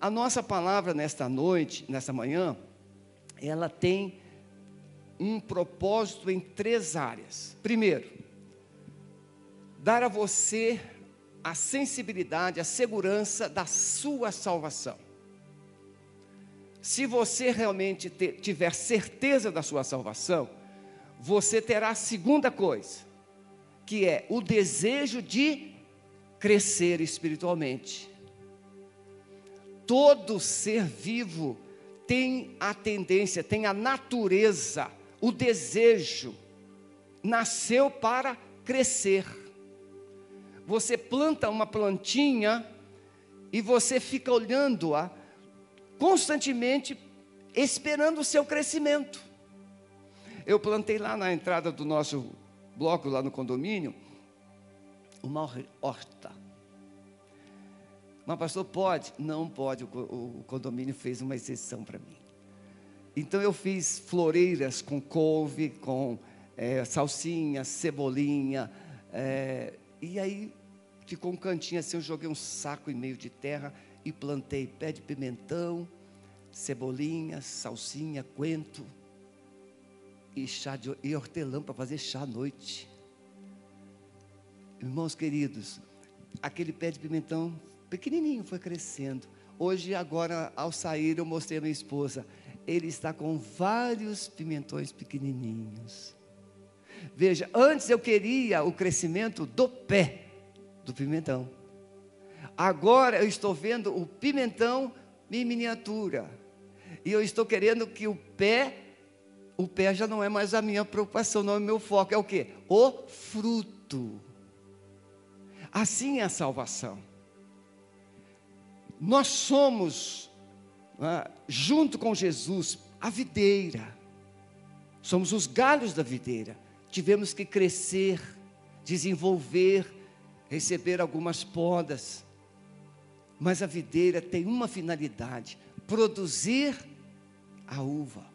A nossa palavra nesta noite, nesta manhã, ela tem um propósito em três áreas. Primeiro, dar a você a sensibilidade, a segurança da sua salvação. Se você realmente tiver certeza da sua salvação, você terá a segunda coisa, que é o desejo de crescer espiritualmente. Todo ser vivo tem a tendência, tem a natureza, o desejo, nasceu para crescer. Você planta uma plantinha e você fica olhando-a constantemente, esperando o seu crescimento. Eu plantei lá na entrada do nosso bloco, lá no condomínio, uma horta. Mas, pastor, pode? Não pode, o, condomínio fez uma exceção para mim. Então, eu fiz floreiras com couve, com é, salsinha, cebolinha, é, e aí ficou um cantinho assim, eu joguei um saco e meio de terra e plantei pé de pimentão, cebolinha, salsinha, coentro e chá de e hortelã para fazer chá à noite. Irmãos queridos, aquele pé de pimentão pequenininho foi crescendo. Hoje, agora, ao sair, eu mostrei a minha esposa. Ele está com vários pimentões pequenininhos. Veja, antes eu queria o crescimento do pé do pimentão. Agora eu estou vendo o pimentão em miniatura. E eu estou querendo que o pé o pé já não é mais a minha preocupação, não é o meu foco, é o que? O fruto. Assim é a salvação. Nós somos, ah, junto com Jesus, a videira. Somos os galhos da videira. Tivemos que crescer, desenvolver, receber algumas podas. Mas a videira tem uma finalidade: produzir a uva.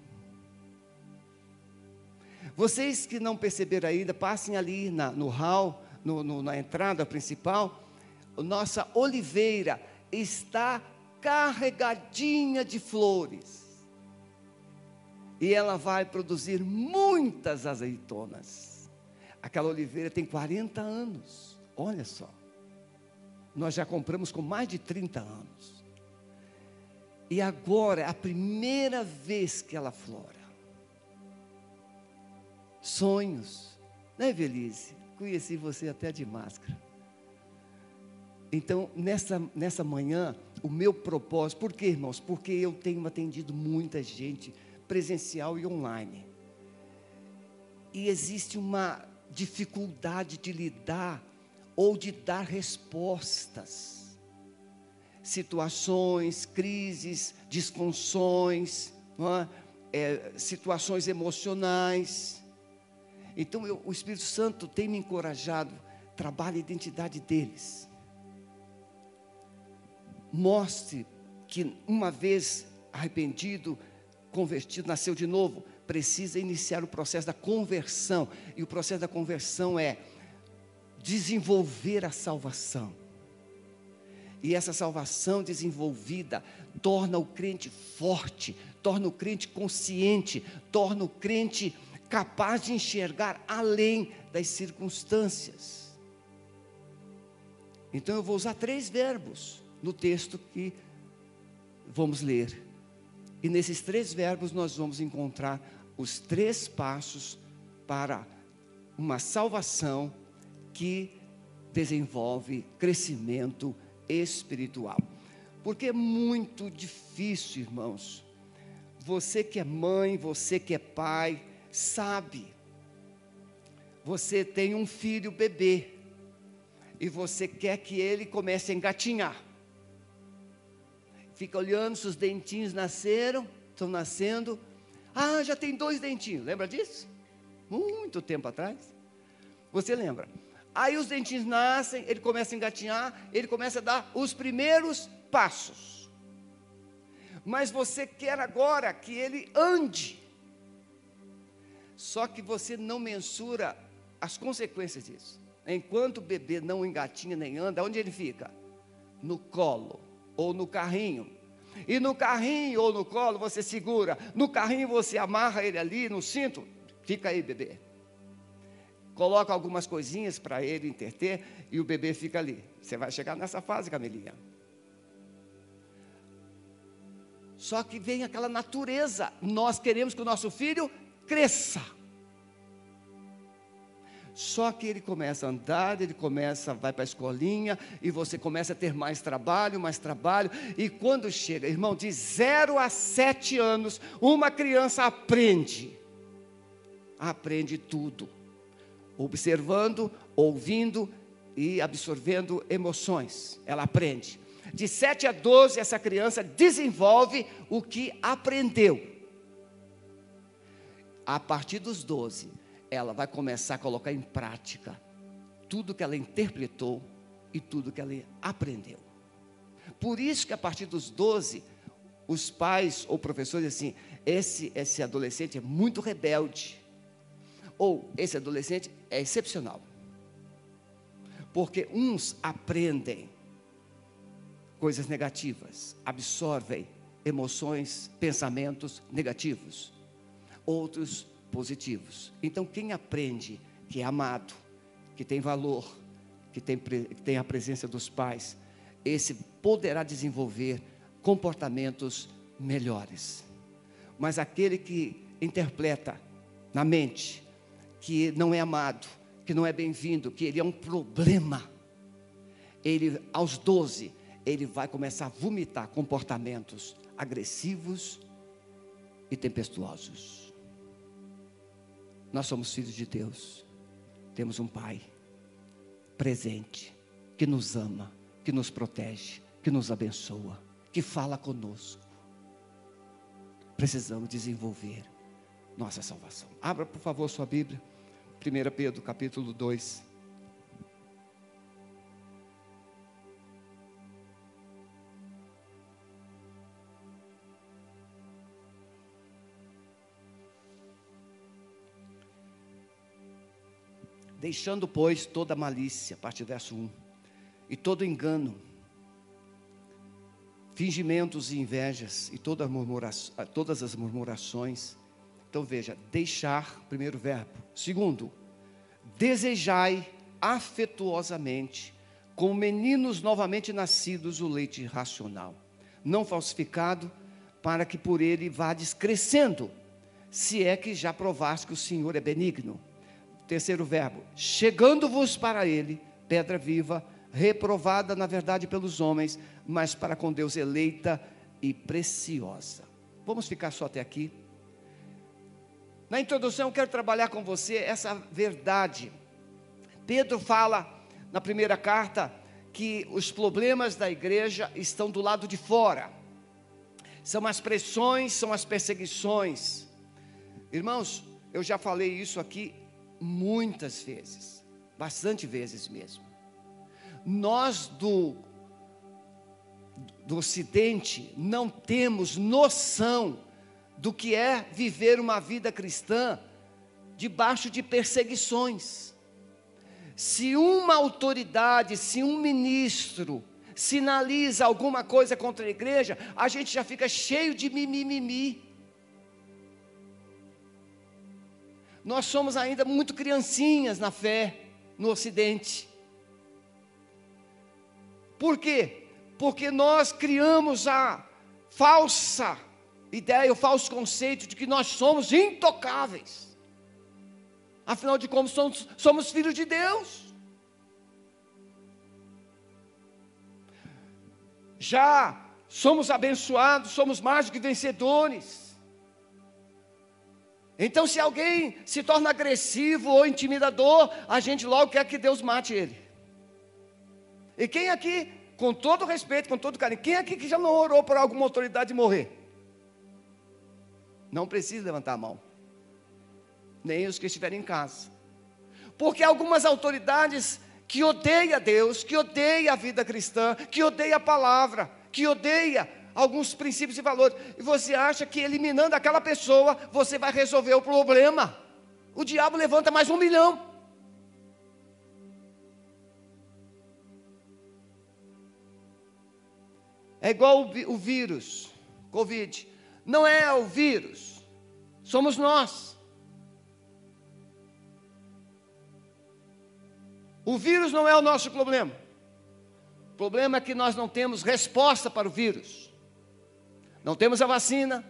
Vocês que não perceberam ainda, passem ali na, no hall, no, no, na entrada principal. Nossa oliveira está carregadinha de flores. E ela vai produzir muitas azeitonas. Aquela oliveira tem 40 anos. Olha só. Nós já compramos com mais de 30 anos. E agora é a primeira vez que ela flora sonhos. Né, Velise? Conheci você até de máscara. Então, nessa, nessa manhã, o meu propósito, por quê, irmãos? Porque eu tenho atendido muita gente presencial e online. E existe uma dificuldade de lidar ou de dar respostas. Situações, crises, disfunções, é? É, situações emocionais. Então eu, o Espírito Santo tem me encorajado, trabalhe a identidade deles. Mostre que uma vez arrependido, convertido, nasceu de novo, precisa iniciar o processo da conversão. E o processo da conversão é desenvolver a salvação. E essa salvação desenvolvida torna o crente forte, torna o crente consciente, torna o crente capaz de enxergar além das circunstâncias. Então eu vou usar três verbos no texto que vamos ler. E nesses três verbos nós vamos encontrar os três passos para uma salvação que desenvolve crescimento espiritual. Porque é muito difícil, irmãos. Você que é mãe, você que é pai, sabe. Você tem um filho bebê e você quer que ele comece a engatinhar. Fica olhando se os dentinhos nasceram, estão nascendo. Ah, já tem dois dentinhos, lembra disso? Muito tempo atrás. Você lembra? Aí os dentinhos nascem, ele começa a engatinhar, ele começa a dar os primeiros passos. Mas você quer agora que ele ande. Só que você não mensura as consequências disso. Enquanto o bebê não engatinha nem anda, onde ele fica? No colo ou no carrinho. E no carrinho ou no colo você segura. No carrinho você amarra ele ali no cinto. Fica aí, bebê. Coloca algumas coisinhas para ele interter e o bebê fica ali. Você vai chegar nessa fase, Camelinha. Só que vem aquela natureza. Nós queremos que o nosso filho cresça. Só que ele começa a andar, ele começa, vai para a escolinha, e você começa a ter mais trabalho, mais trabalho, e quando chega, irmão, de 0 a 7 anos, uma criança aprende, aprende tudo, observando, ouvindo e absorvendo emoções, ela aprende. De 7 a 12, essa criança desenvolve o que aprendeu. A partir dos 12, ela vai começar a colocar em prática tudo que ela interpretou e tudo que ela aprendeu. Por isso que a partir dos 12, os pais ou professores assim, esse esse adolescente é muito rebelde. Ou esse adolescente é excepcional. Porque uns aprendem coisas negativas, absorvem emoções, pensamentos negativos. Outros positivos. Então, quem aprende que é amado, que tem valor, que tem, que tem a presença dos pais, esse poderá desenvolver comportamentos melhores. Mas aquele que interpreta na mente que não é amado, que não é bem-vindo, que ele é um problema, ele aos 12, ele vai começar a vomitar comportamentos agressivos e tempestuosos. Nós somos filhos de Deus. Temos um Pai presente, que nos ama, que nos protege, que nos abençoa, que fala conosco. Precisamos desenvolver nossa salvação. Abra, por favor, sua Bíblia. 1 Pedro, capítulo 2. Deixando, pois, toda malícia, a partir do verso 1, e todo engano, fingimentos e invejas, e toda todas as murmurações. Então veja, deixar, primeiro verbo. Segundo, desejai afetuosamente, como meninos novamente nascidos, o leite racional, não falsificado, para que por ele vades crescendo, se é que já provaste que o Senhor é benigno Terceiro verbo: chegando-vos para ele, pedra viva, reprovada na verdade pelos homens, mas para com Deus eleita e preciosa. Vamos ficar só até aqui. Na introdução, eu quero trabalhar com você essa verdade. Pedro fala na primeira carta que os problemas da igreja estão do lado de fora. São as pressões, são as perseguições. Irmãos, eu já falei isso aqui muitas vezes, bastante vezes mesmo. Nós do, do Ocidente não temos noção do que é viver uma vida cristã debaixo de perseguições. Se uma autoridade, se um ministro sinaliza alguma coisa contra a igreja, a gente já fica cheio de mimimi. Nós somos ainda muito criancinhas na fé no Ocidente. Por quê? Porque nós criamos a falsa ideia, o falso conceito de que nós somos intocáveis. Afinal de contas, somos, somos filhos de Deus. Já somos abençoados, somos mais do que vencedores. Então, se alguém se torna agressivo ou intimidador, a gente logo quer que Deus mate ele. E quem aqui, com todo respeito, com todo carinho, quem aqui que já não orou por alguma autoridade morrer? Não precisa levantar a mão. Nem os que estiverem em casa. Porque algumas autoridades que odeiam Deus, que odeiam a vida cristã, que odeiam a palavra, que odeiam alguns princípios e valores, e você acha que eliminando aquela pessoa, você vai resolver o problema. O diabo levanta mais um milhão. É igual o, o vírus, Covid. Não é o vírus, somos nós. O vírus não é o nosso problema. O problema é que nós não temos resposta para o vírus. Não temos a vacina,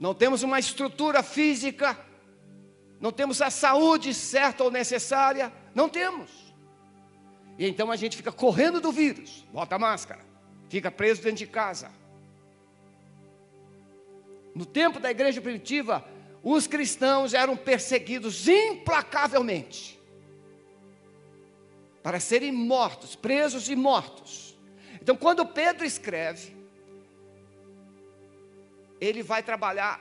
não temos uma estrutura física, não temos a saúde certa ou necessária, não temos. E então a gente fica correndo do vírus, bota a máscara, fica preso dentro de casa. No tempo da igreja primitiva, os cristãos eram perseguidos implacavelmente para serem mortos, presos e mortos. Então, quando Pedro escreve, ele vai trabalhar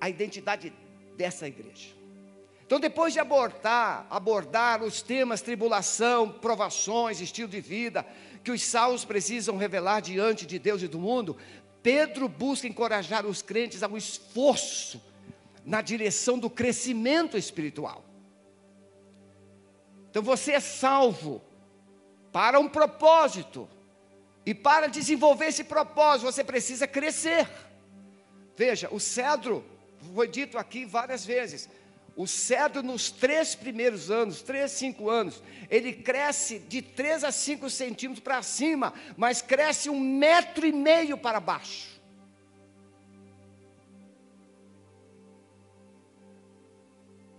a identidade dessa igreja. Então, depois de abordar, abordar os temas tribulação, provações, estilo de vida, que os salvos precisam revelar diante de Deus e do mundo, Pedro busca encorajar os crentes a um esforço na direção do crescimento espiritual. Então você é salvo para um propósito. E para desenvolver esse propósito, você precisa crescer. Veja, o cedro, foi dito aqui várias vezes, o cedro nos três primeiros anos, três, cinco anos, ele cresce de três a cinco centímetros para cima, mas cresce um metro e meio para baixo.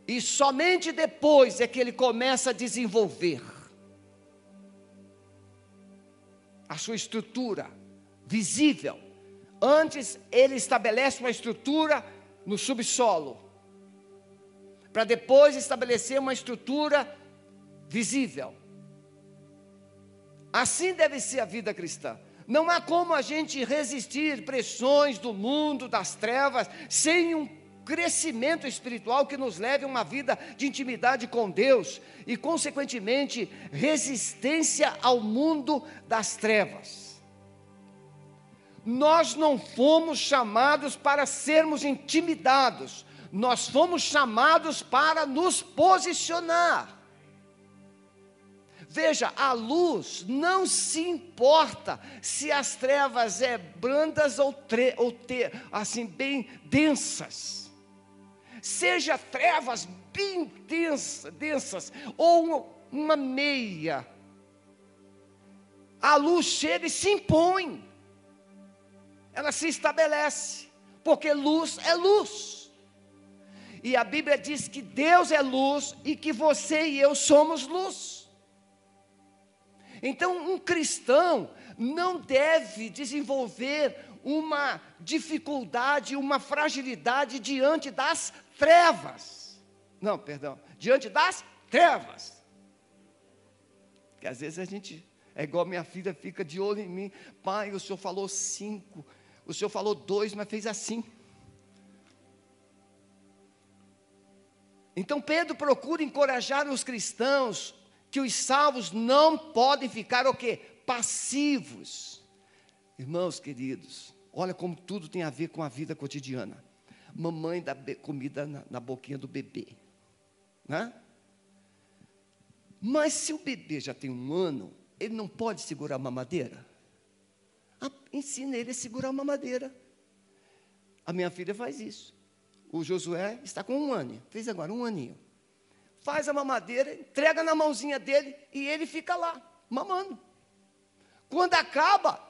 E somente depois é que ele começa a desenvolver a sua estrutura visível. Antes ele estabelece uma estrutura no subsolo, para depois estabelecer uma estrutura visível. Assim deve ser a vida cristã. Não há como a gente resistir pressões do mundo, das trevas, sem um crescimento espiritual que nos leve a uma vida de intimidade com Deus e, consequentemente, resistência ao mundo das trevas. Nós não fomos chamados para sermos intimidados, nós fomos chamados para nos posicionar. Veja, a luz não se importa se as trevas é brandas ou, tre, ou te, assim bem densas. Seja trevas bem densa, densas, ou uma meia, a luz chega e se impõe, ela se estabelece, porque luz é luz. E a Bíblia diz que Deus é luz e que você e eu somos luz. Então, um cristão não deve desenvolver uma dificuldade, uma fragilidade diante das trevas. Não, perdão, diante das trevas. Que às vezes a gente é igual minha filha fica de olho em mim. Pai, o senhor falou cinco, o senhor falou dois, mas fez assim. Então Pedro procura encorajar os cristãos que os salvos não podem ficar o quê? Passivos. Irmãos queridos, olha como tudo tem a ver com a vida cotidiana mamãe dá comida na, na boquinha do bebê. Né? Mas se o bebê já tem um ano, ele não pode segurar uma madeira? Ensina ele a segurar uma madeira. A minha filha faz isso. O Josué está com um ano, fez agora um aninho. Faz a mamadeira, entrega na mãozinha dele e ele fica lá, mamando. Quando acaba,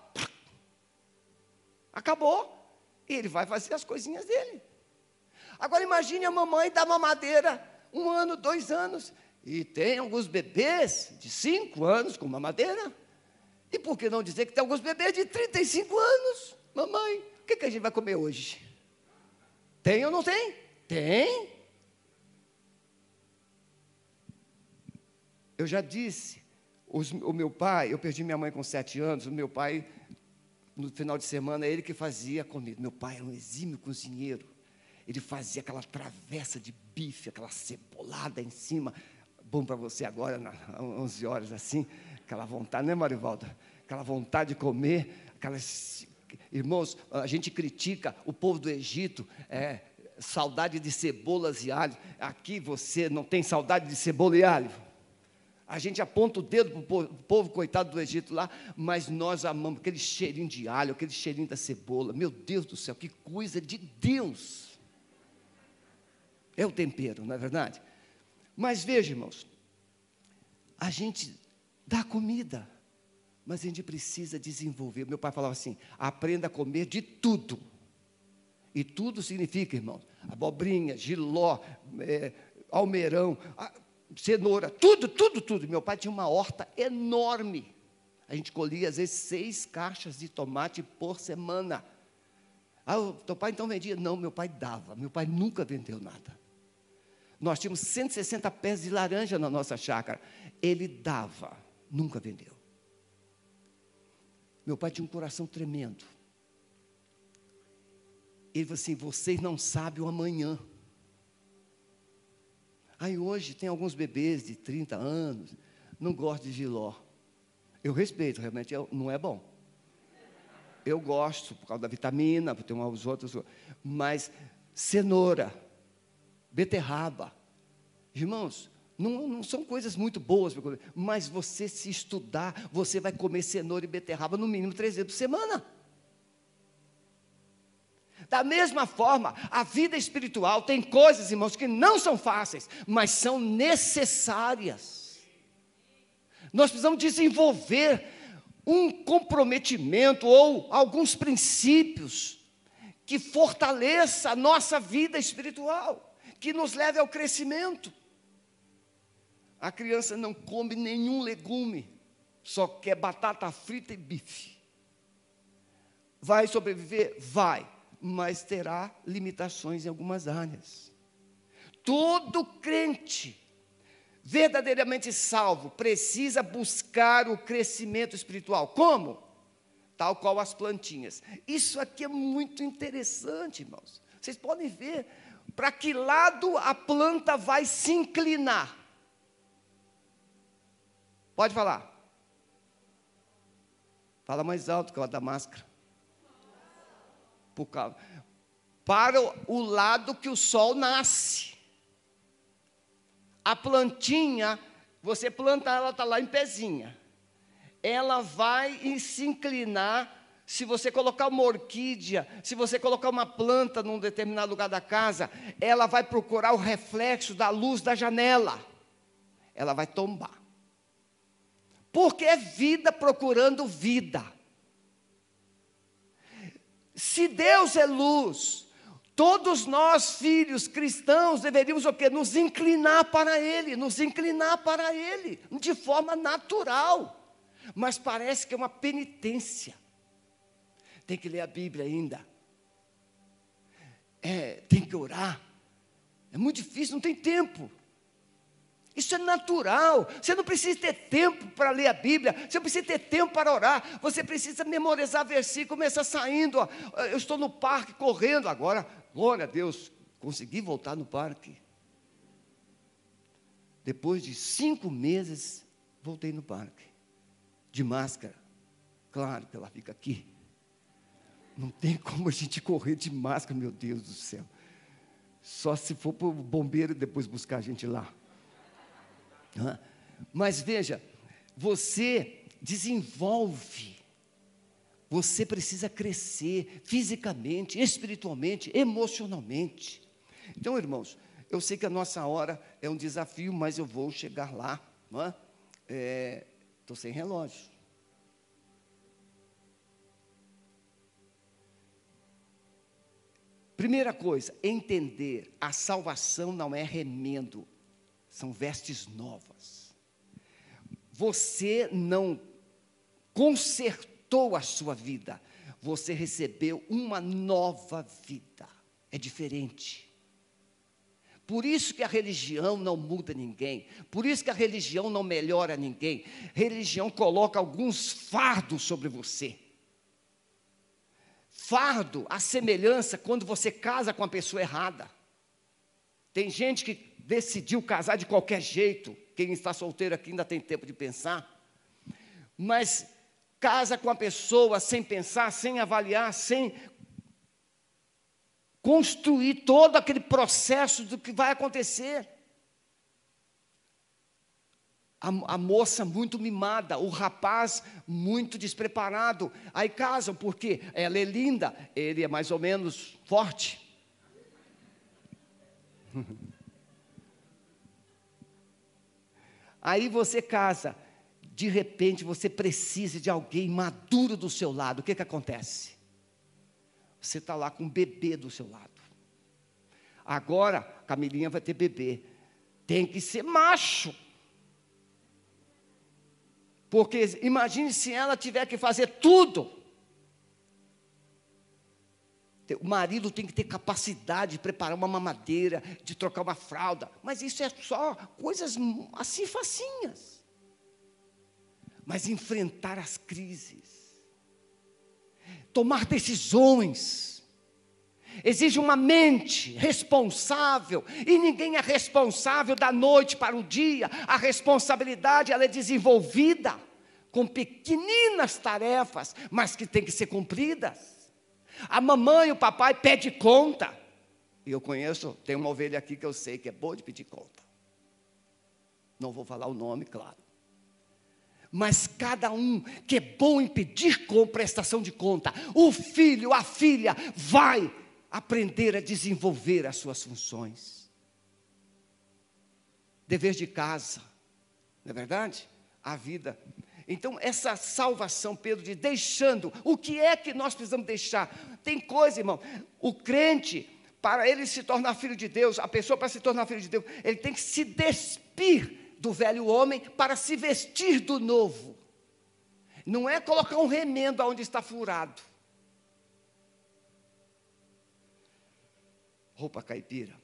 acabou. E ele vai fazer as coisinhas dele. Agora imagine a mamãe dar mamadeira, um ano, dois anos, e tem alguns bebês de cinco anos com mamadeira. E por que não dizer que tem alguns bebês de 35 anos? Mamãe, o que, que a gente vai comer hoje? Tem ou não tem? Tem. Eu já disse, os, o meu pai, eu perdi minha mãe com sete anos, o meu pai, no final de semana, ele que fazia comida. Meu pai era um exímio cozinheiro ele fazia aquela travessa de bife, aquela cebolada em cima. Bom para você agora, às 11 horas assim, aquela vontade, né, Marivaldo? Aquela vontade de comer, aquelas. Irmãos, a gente critica o povo do Egito, é, saudade de cebolas e alho. Aqui você não tem saudade de cebola e alho. A gente aponta o dedo para o povo, povo, coitado do Egito lá, mas nós amamos aquele cheirinho de alho, aquele cheirinho da cebola. Meu Deus do céu, que coisa de Deus! É o tempero, não é verdade? Mas veja, irmãos, a gente dá comida, mas a gente precisa desenvolver. Meu pai falava assim: aprenda a comer de tudo. E tudo significa, irmãos, abobrinha, giló, é, almeirão, cenoura, tudo, tudo, tudo. Meu pai tinha uma horta enorme. A gente colhia, às vezes, seis caixas de tomate por semana. Ah, o teu pai então vendia? Não, meu pai dava. Meu pai nunca vendeu nada. Nós tínhamos 160 pés de laranja na nossa chácara. Ele dava, nunca vendeu. Meu pai tinha um coração tremendo. Ele falou assim: vocês não sabem o amanhã. Aí hoje tem alguns bebês de 30 anos, não gostam de giló. Eu respeito, realmente não é bom. Eu gosto por causa da vitamina, tem uns outros, mas cenoura, beterraba. Irmãos, não, não, são coisas muito boas, mas você se estudar, você vai comer cenoura e beterraba no mínimo três vezes por semana. Da mesma forma, a vida espiritual tem coisas, irmãos, que não são fáceis, mas são necessárias. Nós precisamos desenvolver um comprometimento ou alguns princípios que fortaleça a nossa vida espiritual, que nos leve ao crescimento. A criança não come nenhum legume, só quer batata frita e bife. Vai sobreviver? Vai mas terá limitações em algumas áreas. Todo crente verdadeiramente salvo precisa buscar o crescimento espiritual. Como? Tal qual as plantinhas. Isso aqui é muito interessante, irmãos. Vocês podem ver para que lado a planta vai se inclinar. Pode falar. Fala mais alto que eu da máscara por causa, para o lado que o sol nasce. A plantinha, você planta, ela está lá em pezinha. Ela vai se inclinar. Se você colocar uma orquídea, se você colocar uma planta num determinado lugar da casa, ela vai procurar o reflexo da luz da janela. Ela vai tombar. Porque é vida procurando vida. Se Deus é luz, todos nós, filhos cristãos, deveríamos o quê? Nos inclinar para Ele, nos inclinar para Ele, de forma natural. Mas parece que é uma penitência. Tem que ler a Bíblia ainda. É, tem que orar. É muito difícil, não tem tempo. Isso é natural. Você não precisa ter tempo para ler a Bíblia. Você não precisa ter tempo para orar. Você precisa memorizar versículo, começar saindo. Ó. Eu estou no parque correndo agora. Glória a Deus, consegui voltar no parque. Depois de cinco meses, voltei no parque. De máscara. Claro que ela fica aqui. Não tem como a gente correr de máscara, meu Deus do céu. Só se for para o bombeiro depois buscar a gente lá. Mas veja, você desenvolve, você precisa crescer fisicamente, espiritualmente, emocionalmente. Então, irmãos, eu sei que a nossa hora é um desafio, mas eu vou chegar lá. Estou é? é, sem relógio. Primeira coisa, entender: a salvação não é remendo, são vestes novas. Você não consertou a sua vida, você recebeu uma nova vida. É diferente. Por isso que a religião não muda ninguém, por isso que a religião não melhora ninguém. Religião coloca alguns fardos sobre você. Fardo, a semelhança quando você casa com a pessoa errada. Tem gente que decidiu casar de qualquer jeito. Quem está solteiro aqui ainda tem tempo de pensar. Mas casa com a pessoa sem pensar, sem avaliar, sem construir todo aquele processo do que vai acontecer. a, a, moça muito mimada, o rapaz muito despreparado. Aí casam, porque ela é linda, ele é mais ou menos forte. Aí você casa, de repente você precisa de alguém maduro do seu lado. O que, que acontece? Você está lá com um bebê do seu lado. Agora, Camilinha vai ter bebê. Tem que ser macho. Porque imagine se ela tiver que fazer tudo. O marido tem que ter capacidade de preparar uma mamadeira, de trocar uma fralda. Mas isso é só coisas assim facinhas. Mas enfrentar as crises, tomar decisões, exige uma mente responsável, e ninguém é responsável da noite para o dia, a responsabilidade ela é desenvolvida com pequeninas tarefas, mas que têm que ser cumpridas. A mamãe e o papai pedem conta. E eu conheço, tem uma ovelha aqui que eu sei que é boa de pedir conta. Não vou falar o nome, claro. Mas cada um que é bom em pedir com prestação de conta, o filho, a filha, vai aprender a desenvolver as suas funções. Dever de casa, não é verdade? A vida. Então, essa salvação, Pedro diz, deixando, o que é que nós precisamos deixar? Tem coisa, irmão, o crente, para ele se tornar filho de Deus, a pessoa para se tornar filho de Deus, ele tem que se despir do velho homem para se vestir do novo. Não é colocar um remendo onde está furado. roupa caipira.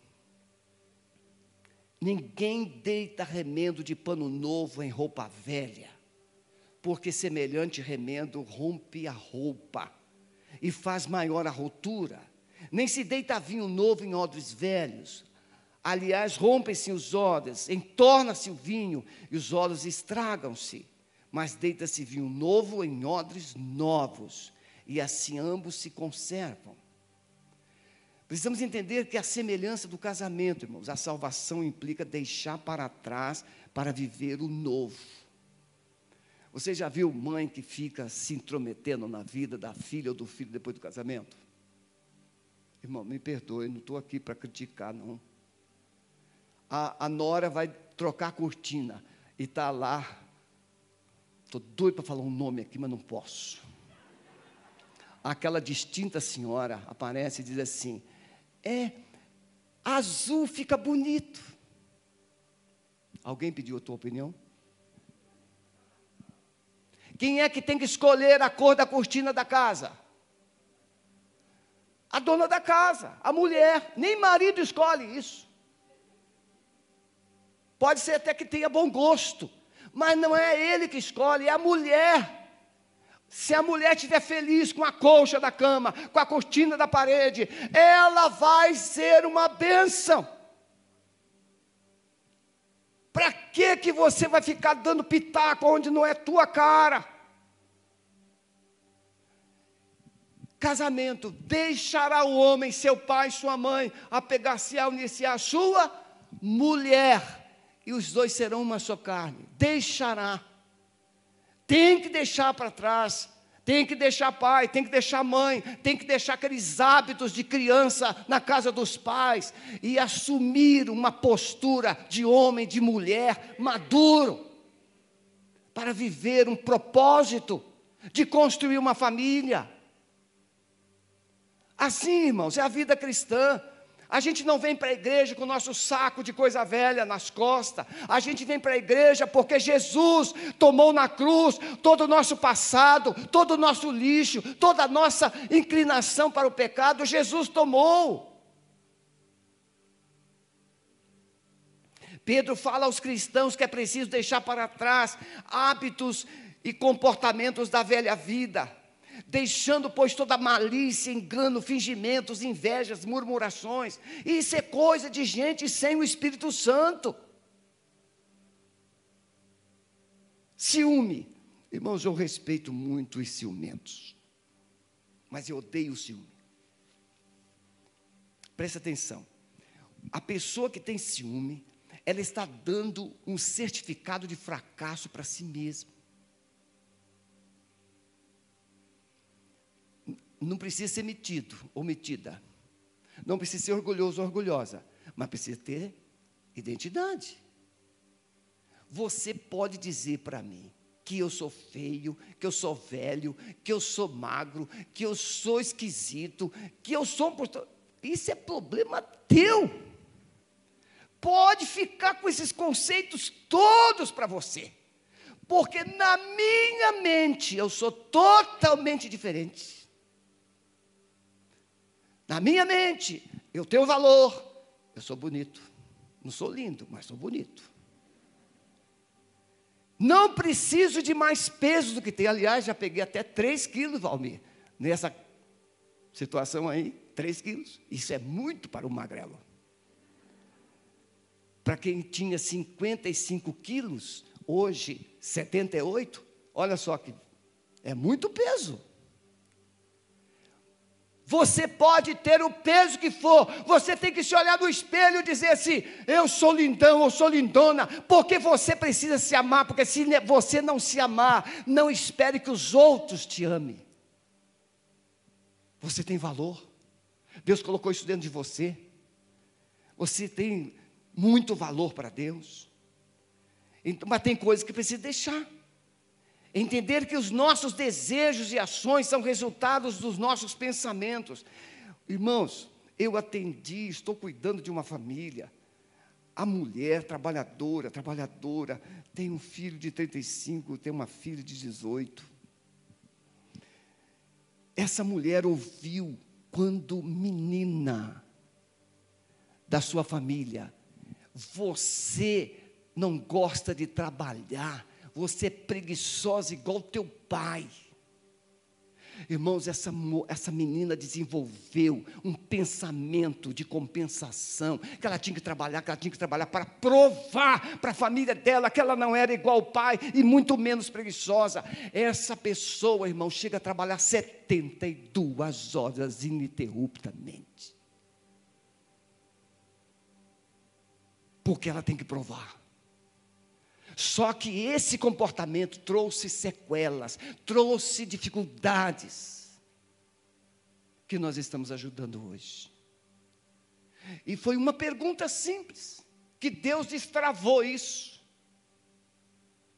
Ninguém deita remendo de pano novo em roupa velha, porque semelhante remendo rompe a roupa e faz maior a rotura. Nem se deita vinho novo em odres velhos. Aliás, rompem-se os odres, entorna-se o vinho e os odres estragam-se. Mas deita-se vinho novo em odres novos, e assim ambos se conservam. Precisamos entender que a semelhança do casamento, irmãos, a salvação implica deixar para trás para viver o novo. Você já viu mãe que fica se intrometendo na vida da filha ou do filho depois do casamento? Irmão, me perdoe, não estou aqui para criticar, não. A, a Nora vai trocar a cortina e está lá. Estou doido para falar um nome aqui, mas não posso. Aquela distinta senhora aparece e diz assim: é azul fica bonito. Alguém pediu a tua opinião? Quem é que tem que escolher a cor da cortina da casa? A dona da casa, a mulher. Nem marido escolhe isso. Pode ser até que tenha bom gosto, mas não é ele que escolhe, é a mulher. Se a mulher estiver feliz com a colcha da cama, com a cortina da parede, ela vai ser uma bênção. Para que que você vai ficar dando pitaco onde não é tua cara? Casamento, deixará o homem, seu pai, sua mãe, apegar-se a unir-se à sua mulher, e os dois serão uma só carne. Deixará. Tem que deixar para trás. Tem que deixar pai, tem que deixar mãe, tem que deixar aqueles hábitos de criança na casa dos pais e assumir uma postura de homem, de mulher maduro, para viver um propósito de construir uma família. Assim, irmãos, é a vida cristã. A gente não vem para a igreja com o nosso saco de coisa velha nas costas. A gente vem para a igreja porque Jesus tomou na cruz todo o nosso passado, todo o nosso lixo, toda a nossa inclinação para o pecado. Jesus tomou. Pedro fala aos cristãos que é preciso deixar para trás hábitos e comportamentos da velha vida deixando, pois, toda malícia, engano, fingimentos, invejas, murmurações. Isso é coisa de gente sem o Espírito Santo. Ciúme. Irmãos, eu respeito muito os ciumentos, mas eu odeio o ciúme. Presta atenção. A pessoa que tem ciúme, ela está dando um certificado de fracasso para si mesma. Não precisa ser metido ou metida. Não precisa ser orgulhoso ou orgulhosa. Mas precisa ter identidade. Você pode dizer para mim que eu sou feio, que eu sou velho, que eu sou magro, que eu sou esquisito, que eu sou um. Isso é problema teu. Pode ficar com esses conceitos todos para você. Porque na minha mente eu sou totalmente diferente. Na minha mente eu tenho valor, eu sou bonito. Não sou lindo, mas sou bonito. Não preciso de mais peso do que tem. Aliás, já peguei até 3 quilos, Valmir, nessa situação aí, 3 quilos. Isso é muito para o magrelo. Para quem tinha 55 quilos, hoje 78, olha só que é muito peso. Você pode ter o peso que for, você tem que se olhar no espelho e dizer assim: eu sou lindão, eu sou lindona, porque você precisa se amar, porque se você não se amar, não espere que os outros te amem. Você tem valor, Deus colocou isso dentro de você, você tem muito valor para Deus, então, mas tem coisas que precisa deixar. Entender que os nossos desejos e ações são resultados dos nossos pensamentos. Irmãos, eu atendi, estou cuidando de uma família. A mulher trabalhadora, trabalhadora, tem um filho de 35, tem uma filha de 18. Essa mulher ouviu quando menina da sua família, você não gosta de trabalhar, você é preguiçosa igual teu pai. Irmãos, essa, essa menina desenvolveu um pensamento de compensação, que ela tinha que trabalhar, que ela tinha que trabalhar para provar para a família dela que ela não era igual ao pai e muito menos preguiçosa. Essa pessoa, irmão, chega a trabalhar 72 horas ininterruptamente. Porque ela tem que provar. Só que esse comportamento trouxe sequelas, trouxe dificuldades que nós estamos ajudando hoje. E foi uma pergunta simples, que Deus destravou isso,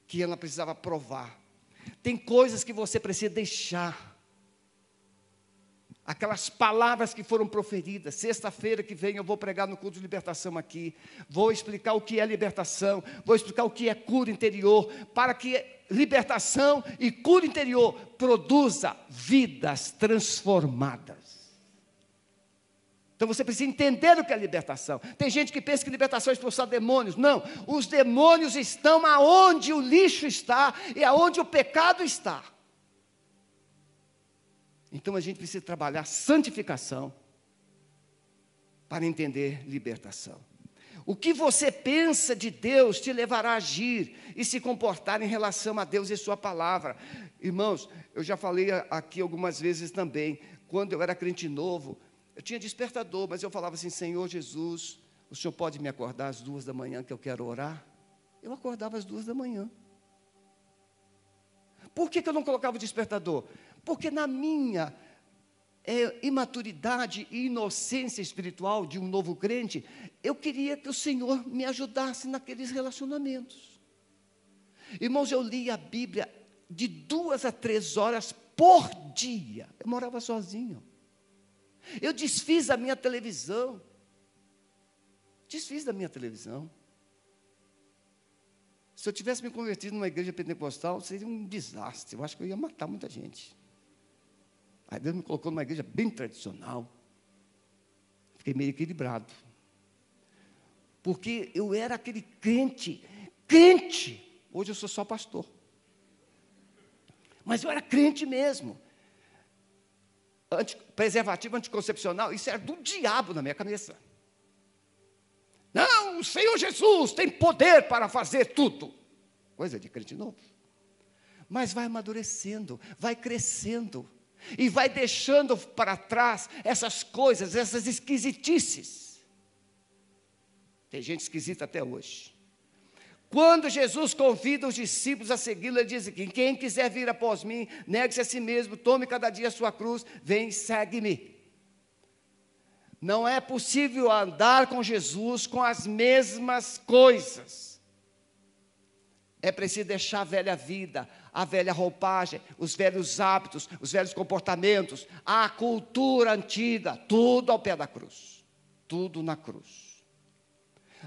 que ela precisava provar. Tem coisas que você precisa deixar aquelas palavras que foram proferidas. Sexta-feira que vem eu vou pregar no culto de libertação aqui. Vou explicar o que é libertação, vou explicar o que é cura interior, para que libertação e cura interior produza vidas transformadas. Então você precisa entender o que é libertação. Tem gente que pensa que libertação é expulsar demônios. Não, os demônios estão aonde o lixo está e aonde o pecado está. Então a gente precisa trabalhar santificação para entender libertação. O que você pensa de Deus te levará a agir e se comportar em relação a Deus e Sua palavra. Irmãos, eu já falei aqui algumas vezes também, quando eu era crente novo, eu tinha despertador, mas eu falava assim: Senhor Jesus, o Senhor pode me acordar às duas da manhã que eu quero orar? Eu acordava às duas da manhã. Por que, que eu não colocava o despertador? Porque na minha é, imaturidade e inocência espiritual de um novo crente, eu queria que o Senhor me ajudasse naqueles relacionamentos. Irmãos, eu li a Bíblia de duas a três horas por dia. Eu morava sozinho. Eu desfiz a minha televisão. Desfiz da minha televisão. Se eu tivesse me convertido numa igreja pentecostal, seria um desastre. Eu acho que eu ia matar muita gente. Aí Deus me colocou numa igreja bem tradicional. Fiquei meio equilibrado. Porque eu era aquele crente, crente. Hoje eu sou só pastor. Mas eu era crente mesmo. Anti, preservativo anticoncepcional, isso era do diabo na minha cabeça. Não, o Senhor Jesus tem poder para fazer tudo. Coisa de crente novo. Mas vai amadurecendo, vai crescendo e vai deixando para trás essas coisas, essas esquisitices. Tem gente esquisita até hoje. Quando Jesus convida os discípulos a segui-lo, ele diz que quem quiser vir após mim, negue-se a si mesmo, tome cada dia a sua cruz, vem e segue-me. Não é possível andar com Jesus com as mesmas coisas. É preciso deixar a velha vida, a velha roupagem, os velhos hábitos, os velhos comportamentos, a cultura antiga, tudo ao pé da cruz. Tudo na cruz.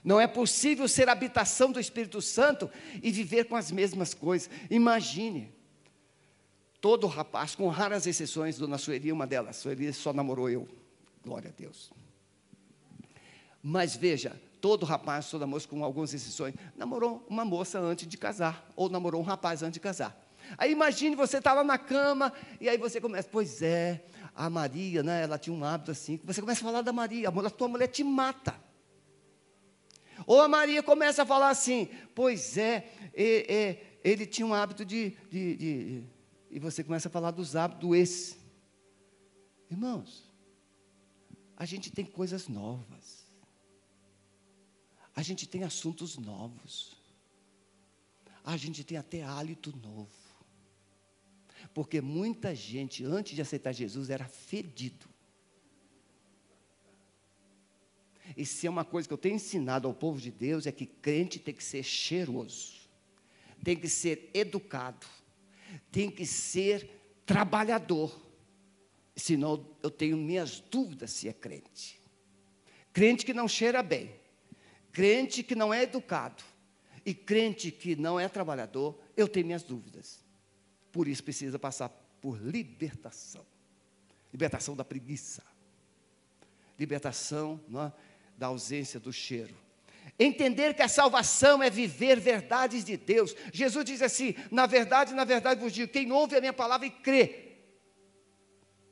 Não é possível ser habitação do Espírito Santo e viver com as mesmas coisas. Imagine. Todo rapaz, com raras exceções, Dona Sueli, uma delas. Sueli só namorou eu. Glória a Deus. Mas veja, todo rapaz, toda moça, com algumas exceções, namorou uma moça antes de casar, ou namorou um rapaz antes de casar. Aí imagine você está lá na cama, e aí você começa, pois é, a Maria, né, ela tinha um hábito assim, você começa a falar da Maria, a tua mulher te mata. Ou a Maria começa a falar assim: pois é, ele tinha um hábito de, de, de, E você começa a falar dos hábitos do. Irmãos, a gente tem coisas novas. A gente tem assuntos novos. A gente tem até hálito novo. Porque muita gente, antes de aceitar Jesus, era fedido. E se é uma coisa que eu tenho ensinado ao povo de Deus, é que crente tem que ser cheiroso, tem que ser educado, tem que ser trabalhador. Senão eu tenho minhas dúvidas se é crente. Crente que não cheira bem, crente que não é educado, e crente que não é trabalhador, eu tenho minhas dúvidas. Por isso precisa passar por libertação libertação da preguiça, libertação é? da ausência do cheiro. Entender que a salvação é viver verdades de Deus. Jesus diz assim: na verdade, na verdade vos digo: quem ouve a minha palavra e crê,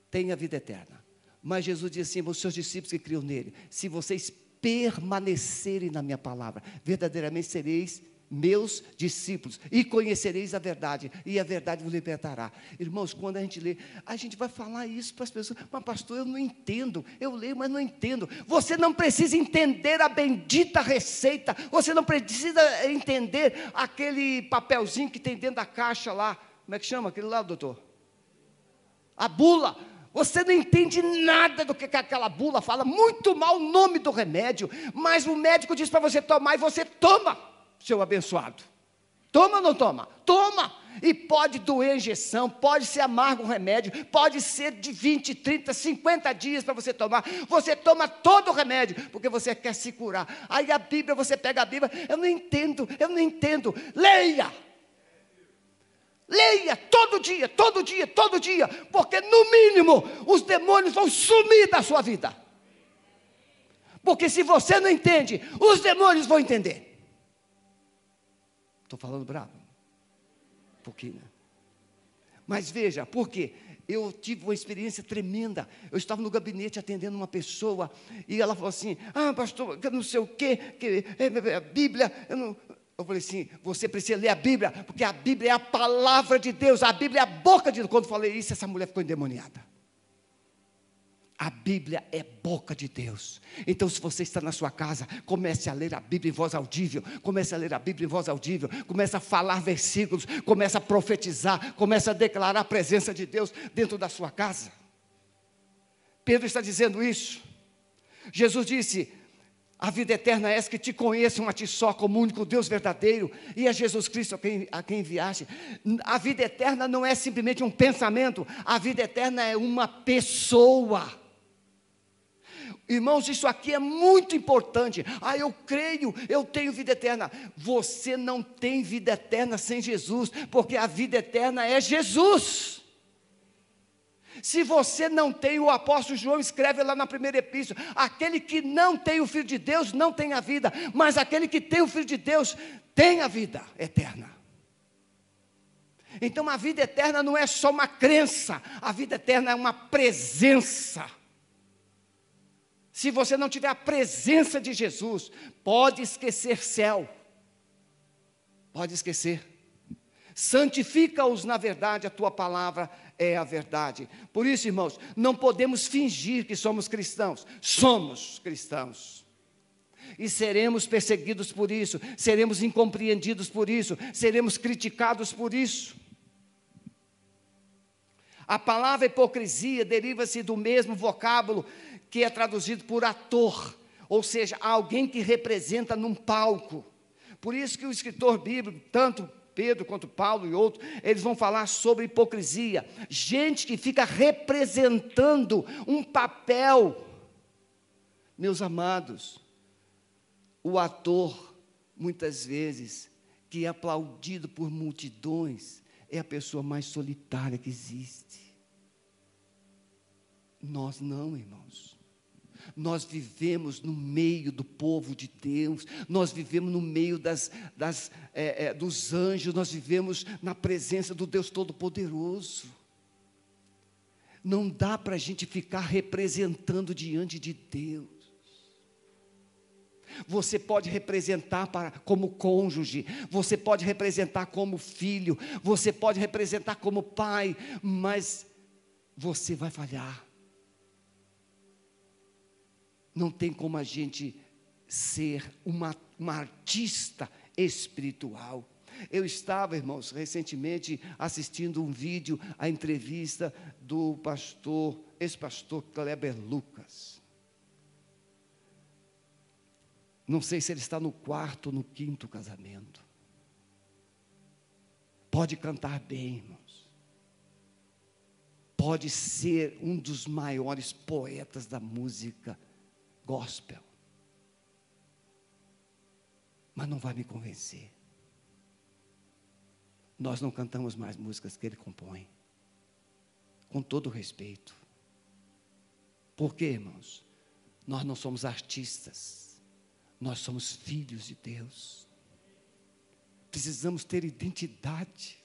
tem a vida eterna. Mas Jesus diz assim: os seus discípulos que criam nele, se vocês permanecerem na minha palavra, verdadeiramente sereis meus discípulos, e conhecereis a verdade, e a verdade vos libertará. Irmãos, quando a gente lê, a gente vai falar isso para as pessoas, mas pastor, eu não entendo, eu leio, mas não entendo. Você não precisa entender a bendita receita, você não precisa entender aquele papelzinho que tem dentro da caixa lá, como é que chama aquele lá, doutor? A bula. Você não entende nada do que aquela bula fala, muito mal o nome do remédio, mas o médico diz para você tomar e você toma seu abençoado. Toma ou não toma? Toma! E pode doer a injeção, pode ser amargo o remédio, pode ser de 20, 30, 50 dias para você tomar. Você toma todo o remédio, porque você quer se curar. Aí a Bíblia, você pega a Bíblia, eu não entendo, eu não entendo. Leia! Leia todo dia, todo dia, todo dia, porque no mínimo os demônios vão sumir da sua vida. Porque se você não entende, os demônios vão entender. Estou falando bravo? Um pouquinho. Né? Mas veja, por quê? Eu tive uma experiência tremenda. Eu estava no gabinete atendendo uma pessoa e ela falou assim: Ah, pastor, não sei o quê, que é, é, é, a Bíblia. Eu, não... eu falei assim: Você precisa ler a Bíblia, porque a Bíblia é a palavra de Deus, a Bíblia é a boca de Deus. Quando eu falei isso, essa mulher ficou endemoniada. A Bíblia é boca de Deus. Então, se você está na sua casa, comece a ler a Bíblia em voz audível. Comece a ler a Bíblia em voz audível. Comece a falar versículos. Comece a profetizar. Comece a declarar a presença de Deus dentro da sua casa. Pedro está dizendo isso. Jesus disse: A vida eterna é essa que te conheçam a ti só, como único Deus verdadeiro, e a Jesus Cristo a quem, a quem enviaste. A vida eterna não é simplesmente um pensamento, a vida eterna é uma pessoa. Irmãos, isso aqui é muito importante. Ah, eu creio, eu tenho vida eterna. Você não tem vida eterna sem Jesus, porque a vida eterna é Jesus. Se você não tem, o apóstolo João escreve lá na primeira epístola: aquele que não tem o Filho de Deus não tem a vida, mas aquele que tem o Filho de Deus tem a vida eterna. Então a vida eterna não é só uma crença, a vida eterna é uma presença. Se você não tiver a presença de Jesus, pode esquecer céu. Pode esquecer. Santifica-os na verdade, a tua palavra é a verdade. Por isso, irmãos, não podemos fingir que somos cristãos. Somos cristãos. E seremos perseguidos por isso, seremos incompreendidos por isso, seremos criticados por isso. A palavra hipocrisia deriva-se do mesmo vocábulo que é traduzido por ator, ou seja, alguém que representa num palco. Por isso que o escritor bíblico, tanto Pedro quanto Paulo e outros, eles vão falar sobre hipocrisia. Gente que fica representando um papel. Meus amados, o ator, muitas vezes, que é aplaudido por multidões, é a pessoa mais solitária que existe. Nós não, irmãos. Nós vivemos no meio do povo de Deus, nós vivemos no meio das, das, é, é, dos anjos, nós vivemos na presença do Deus Todo-Poderoso. Não dá para a gente ficar representando diante de Deus. Você pode representar para, como cônjuge, você pode representar como filho, você pode representar como pai, mas você vai falhar. Não tem como a gente ser uma, uma artista espiritual. Eu estava, irmãos, recentemente assistindo um vídeo, a entrevista do pastor, ex-pastor Kleber Lucas. Não sei se ele está no quarto ou no quinto casamento. Pode cantar bem, irmãos. Pode ser um dos maiores poetas da música gospel. Mas não vai me convencer. Nós não cantamos mais músicas que ele compõe. Com todo respeito. Por quê, irmãos? Nós não somos artistas. Nós somos filhos de Deus. Precisamos ter identidade.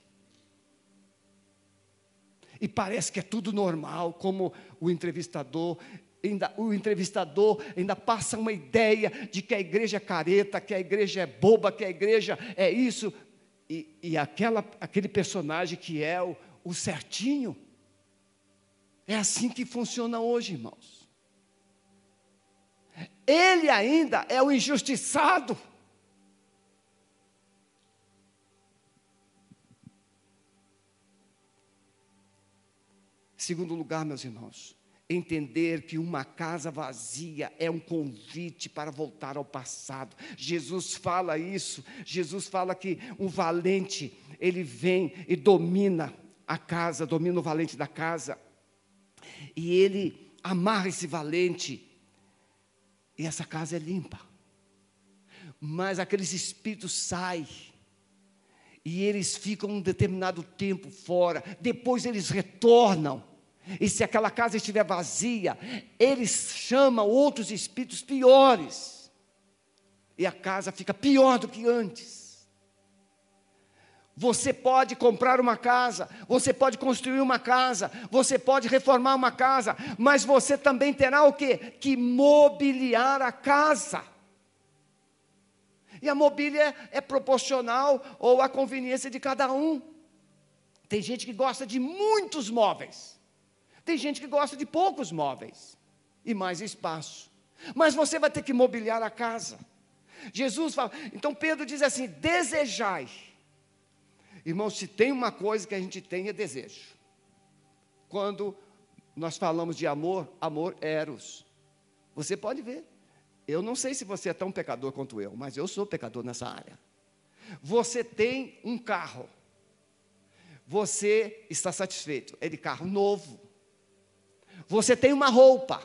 E parece que é tudo normal, como o entrevistador ainda, o entrevistador ainda passa uma ideia de que a igreja é careta, que a igreja é boba, que a igreja é isso, e, e aquela, aquele personagem que é o, o certinho. É assim que funciona hoje, irmãos. Ele ainda é o injustiçado. Segundo lugar, meus irmãos, entender que uma casa vazia é um convite para voltar ao passado. Jesus fala isso. Jesus fala que um valente, ele vem e domina a casa, domina o valente da casa. E ele amarra esse valente. E essa casa é limpa. Mas aqueles espíritos saem. E eles ficam um determinado tempo fora. Depois eles retornam e se aquela casa estiver vazia, eles chamam outros espíritos piores. E a casa fica pior do que antes. Você pode comprar uma casa, você pode construir uma casa, você pode reformar uma casa, mas você também terá o quê? Que mobiliar a casa. E a mobília é proporcional ou à conveniência de cada um. Tem gente que gosta de muitos móveis. Tem gente que gosta de poucos móveis e mais espaço. Mas você vai ter que mobiliar a casa. Jesus fala, então Pedro diz assim: desejai. Irmãos, se tem uma coisa que a gente tem é desejo. Quando nós falamos de amor, amor eros. Você pode ver. Eu não sei se você é tão pecador quanto eu, mas eu sou pecador nessa área. Você tem um carro. Você está satisfeito. É de carro novo. Você tem uma roupa.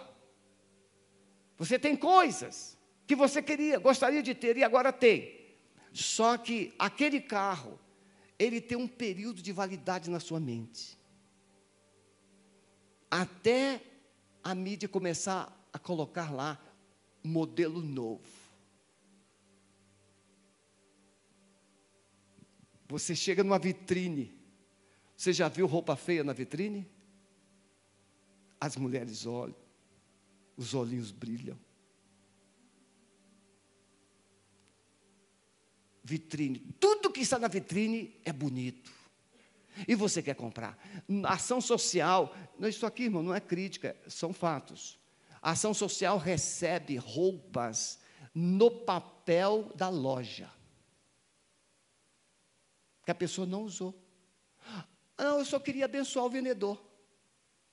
Você tem coisas que você queria, gostaria de ter e agora tem. Só que aquele carro, ele tem um período de validade na sua mente. Até a mídia começar a colocar lá modelo novo. Você chega numa vitrine. Você já viu roupa feia na vitrine? As mulheres olham, os olhinhos brilham. Vitrine, tudo que está na vitrine é bonito. E você quer comprar? Ação social, isso aqui, irmão, não é crítica, são fatos. A ação social recebe roupas no papel da loja. Que a pessoa não usou. Ah, não, eu só queria abençoar o vendedor.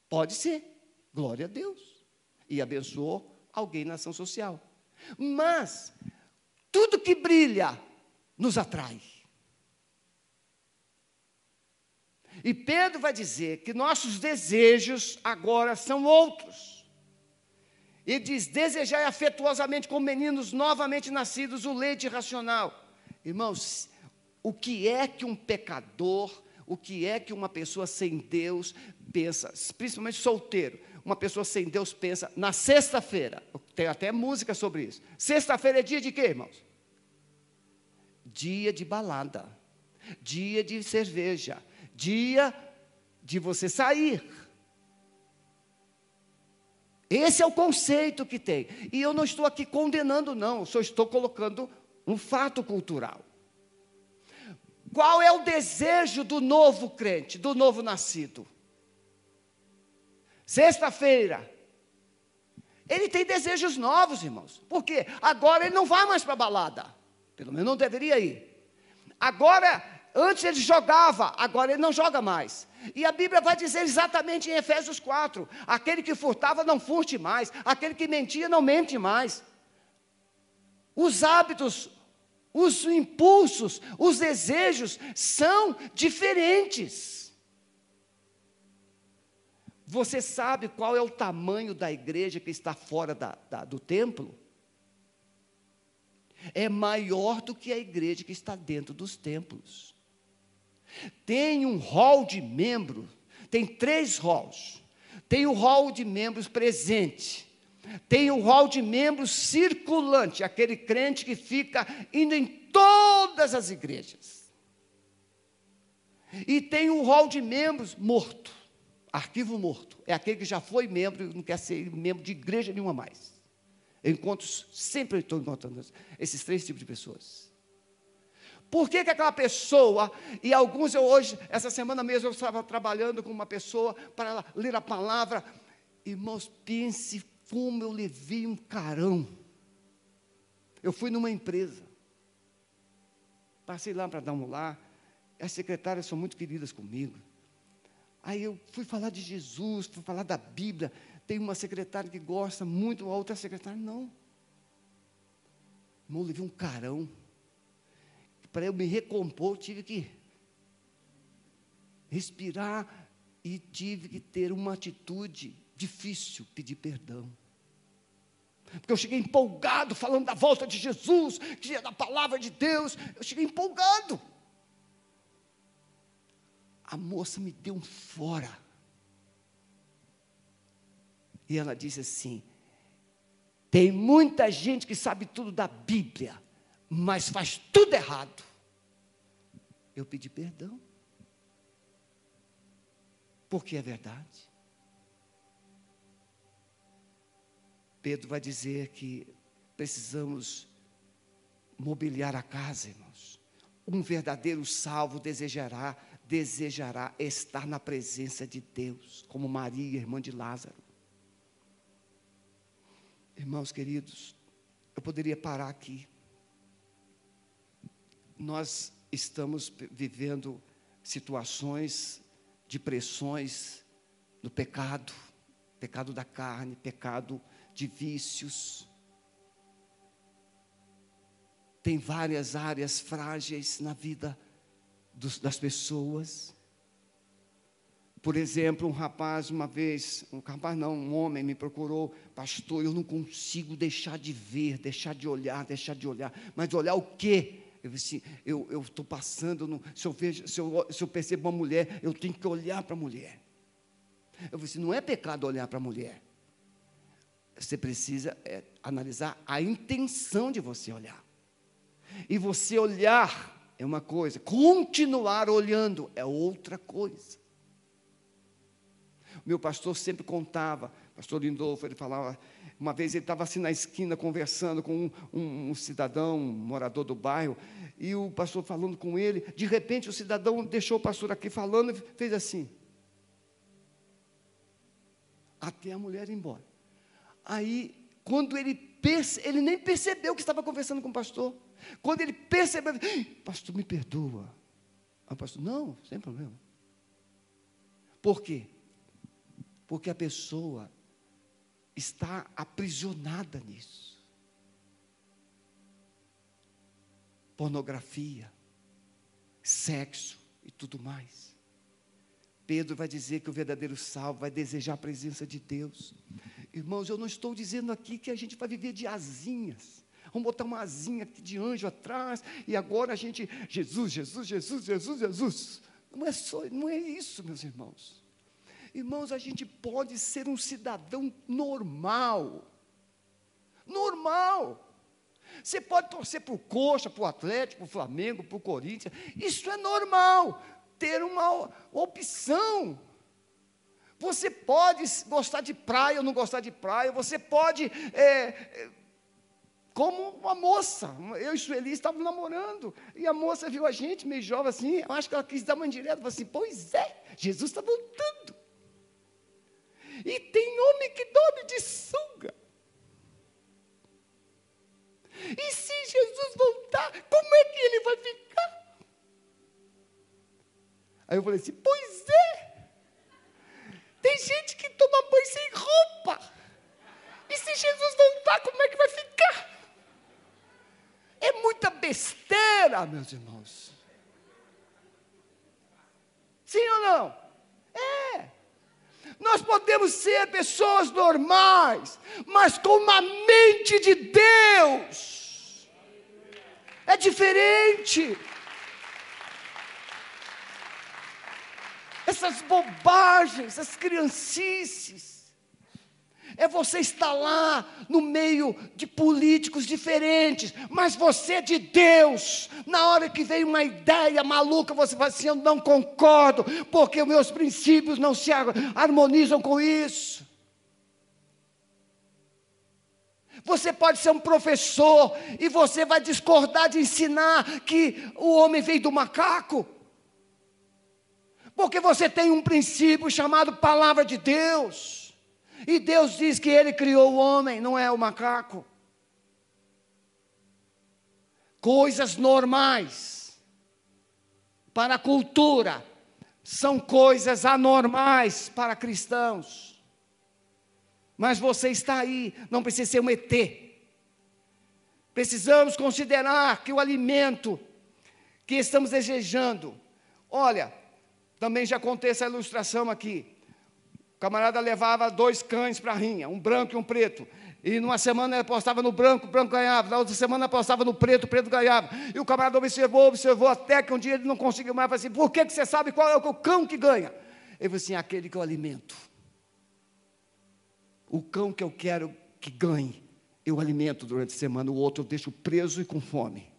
Pode ser, glória a Deus. E abençoou alguém na ação social. Mas, tudo que brilha nos atrai. E Pedro vai dizer que nossos desejos agora são outros. E diz: desejai afetuosamente como meninos novamente nascidos o leite racional. Irmãos, o que é que um pecador, o que é que uma pessoa sem Deus pensa, principalmente solteiro, uma pessoa sem Deus pensa na sexta-feira, tem até música sobre isso. Sexta-feira é dia de quê, irmãos? Dia de balada, dia de cerveja, dia de você sair. Esse é o conceito que tem. E eu não estou aqui condenando, não, só estou colocando um fato cultural. Qual é o desejo do novo crente, do novo nascido? Sexta-feira. Ele tem desejos novos, irmãos. Por quê? Agora ele não vai mais para a balada. Pelo menos não deveria ir. Agora, antes ele jogava, agora ele não joga mais. E a Bíblia vai dizer exatamente em Efésios 4: aquele que furtava não furte mais, aquele que mentia não mente mais. Os hábitos os impulsos, os desejos são diferentes. Você sabe qual é o tamanho da igreja que está fora da, da, do templo? É maior do que a igreja que está dentro dos templos. Tem um hall de membros, tem três halls. Tem o hall de membros presente, tem o hall de membros circulante, aquele crente que fica indo em todas as igrejas. E tem o hall de membros morto, arquivo morto. É aquele que já foi membro e não quer ser membro de igreja nenhuma mais. Eu encontro, sempre estou encontrando esses três tipos de pessoas. Por que, que aquela pessoa, e alguns eu hoje, essa semana mesmo, eu estava trabalhando com uma pessoa para ler a palavra, irmãos, pense como eu levei um carão. Eu fui numa empresa, passei lá para dar um lá, as secretárias são muito queridas comigo. Aí eu fui falar de Jesus, fui falar da Bíblia. Tem uma secretária que gosta muito, a outra secretária não. Irmão, eu levei um carão. Para eu me recompor, tive que respirar e tive que ter uma atitude difícil pedir perdão. Porque eu cheguei empolgado falando da volta de Jesus, que é da palavra de Deus. Eu cheguei empolgado. A moça me deu um fora. E ela disse assim: tem muita gente que sabe tudo da Bíblia, mas faz tudo errado. Eu pedi perdão. Porque é verdade. Pedro vai dizer que precisamos mobiliar a casa, irmãos. Um verdadeiro salvo desejará, desejará estar na presença de Deus, como Maria, irmã de Lázaro. Irmãos queridos, eu poderia parar aqui. Nós estamos vivendo situações de pressões no pecado, pecado da carne, pecado de vícios. Tem várias áreas frágeis na vida dos, das pessoas. Por exemplo, um rapaz, uma vez, um rapaz não, um homem me procurou, pastor, eu não consigo deixar de ver, deixar de olhar, deixar de olhar. Mas olhar o quê? Eu disse, eu estou passando, no, se, eu vejo, se, eu, se eu percebo uma mulher, eu tenho que olhar para a mulher. Eu disse, não é pecado olhar para a mulher. Você precisa é, analisar a intenção de você olhar. E você olhar é uma coisa, continuar olhando é outra coisa. O meu pastor sempre contava, pastor Lindolfo, ele falava, uma vez ele estava assim na esquina conversando com um, um, um, cidadão, um morador do bairro, e o pastor falando com ele, de repente o cidadão deixou o pastor aqui falando e fez assim. Até a mulher ir embora. Aí, quando ele perce, ele nem percebeu que estava conversando com o pastor. Quando ele percebeu, pastor, me perdoa. O pastor, não, sem problema. Por quê? Porque a pessoa está aprisionada nisso. Pornografia, sexo e tudo mais. Pedro vai dizer que o verdadeiro salvo vai desejar a presença de Deus. Irmãos, eu não estou dizendo aqui que a gente vai viver de asinhas. Vamos botar uma asinha de anjo atrás e agora a gente, Jesus, Jesus, Jesus, Jesus, Jesus. Não é só, não é isso, meus irmãos. Irmãos, a gente pode ser um cidadão normal. Normal. Você pode torcer para o Coxa, para o Atlético, para o Flamengo, para o Corinthians. Isso é normal. Ter uma opção. Você pode gostar de praia ou não gostar de praia. Você pode, é, como uma moça. Eu e Sueli estávamos namorando. E a moça viu a gente, meio jovem assim. Eu acho que ela quis dar uma indireta. Falou assim: Pois é, Jesus está voltando. E tem homem que dorme de sunga. E se Jesus voltar, como é que ele vai ficar? Aí eu falei assim: Pois é. Tem gente que toma banho sem roupa. E se Jesus voltar, como é que vai ficar? É muita besteira, meus irmãos. Sim ou não? É. Nós podemos ser pessoas normais, mas com uma mente de Deus. É diferente. Essas bobagens, essas criancices é você estar lá no meio de políticos diferentes, mas você é de Deus. Na hora que vem uma ideia maluca, você fala assim: Eu não concordo, porque meus princípios não se harmonizam com isso. Você pode ser um professor e você vai discordar de ensinar que o homem veio do macaco. Porque você tem um princípio chamado palavra de Deus. E Deus diz que Ele criou o homem, não é o macaco. Coisas normais para a cultura são coisas anormais para cristãos. Mas você está aí, não precisa ser um ET. Precisamos considerar que o alimento que estamos desejando, olha, também já contei essa ilustração aqui. O camarada levava dois cães para a rinha, um branco e um preto. E numa semana ele apostava no branco, o branco ganhava. Na outra semana apostava no preto, o preto ganhava. E o camarada observou, observou, até que um dia ele não conseguiu mais. Falou assim: por que, que você sabe qual é o cão que ganha? Ele falou assim: aquele que eu alimento. O cão que eu quero que ganhe, eu alimento durante a semana, o outro eu deixo preso e com fome.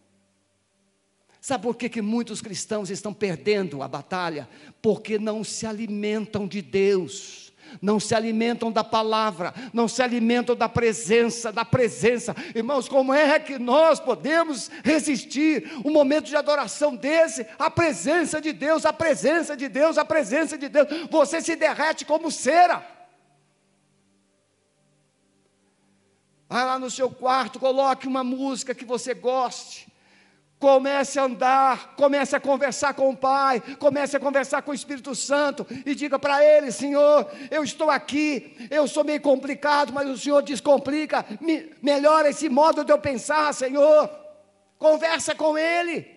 Sabe por que, que muitos cristãos estão perdendo a batalha? Porque não se alimentam de Deus não se alimentam da palavra, não se alimentam da presença, da presença. Irmãos, como é que nós podemos resistir um momento de adoração desse? A presença de Deus, a presença de Deus, a presença de Deus. Você se derrete como cera. Vai lá no seu quarto, coloque uma música que você goste. Comece a andar, comece a conversar com o Pai, comece a conversar com o Espírito Santo e diga para Ele: Senhor, eu estou aqui, eu sou meio complicado, mas o Senhor descomplica, me, melhora esse modo de eu pensar, Senhor. Conversa com Ele.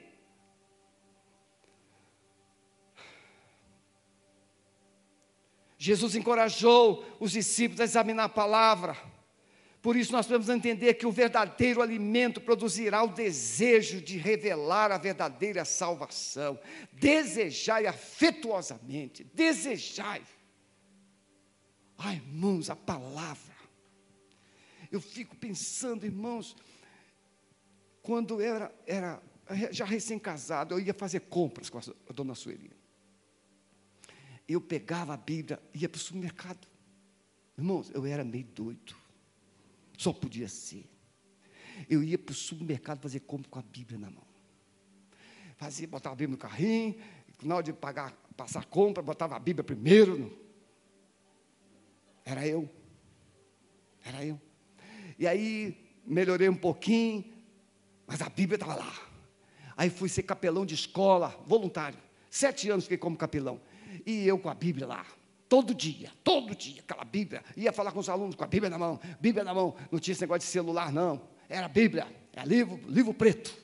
Jesus encorajou os discípulos a examinar a palavra. Por isso nós precisamos entender que o verdadeiro alimento produzirá o desejo de revelar a verdadeira salvação. Desejai afetuosamente, desejai. Ai, irmãos, a palavra. Eu fico pensando, irmãos, quando eu era, era já recém-casado, eu ia fazer compras com a dona Sueli. Eu pegava a Bíblia, ia para o supermercado. Irmãos, eu era meio doido. Só podia ser. Eu ia para o supermercado fazer compra com a Bíblia na mão. Fazia, botava a Bíblia no carrinho, na hora de pagar, passar compra, botava a Bíblia primeiro. Era eu. Era eu. E aí, melhorei um pouquinho, mas a Bíblia estava lá. Aí fui ser capelão de escola, voluntário. Sete anos fiquei como capelão. E eu com a Bíblia lá. Todo dia, todo dia, aquela Bíblia. Ia falar com os alunos com a Bíblia na mão, Bíblia na mão. Não tinha esse negócio de celular, não. Era Bíblia, era livro, livro preto.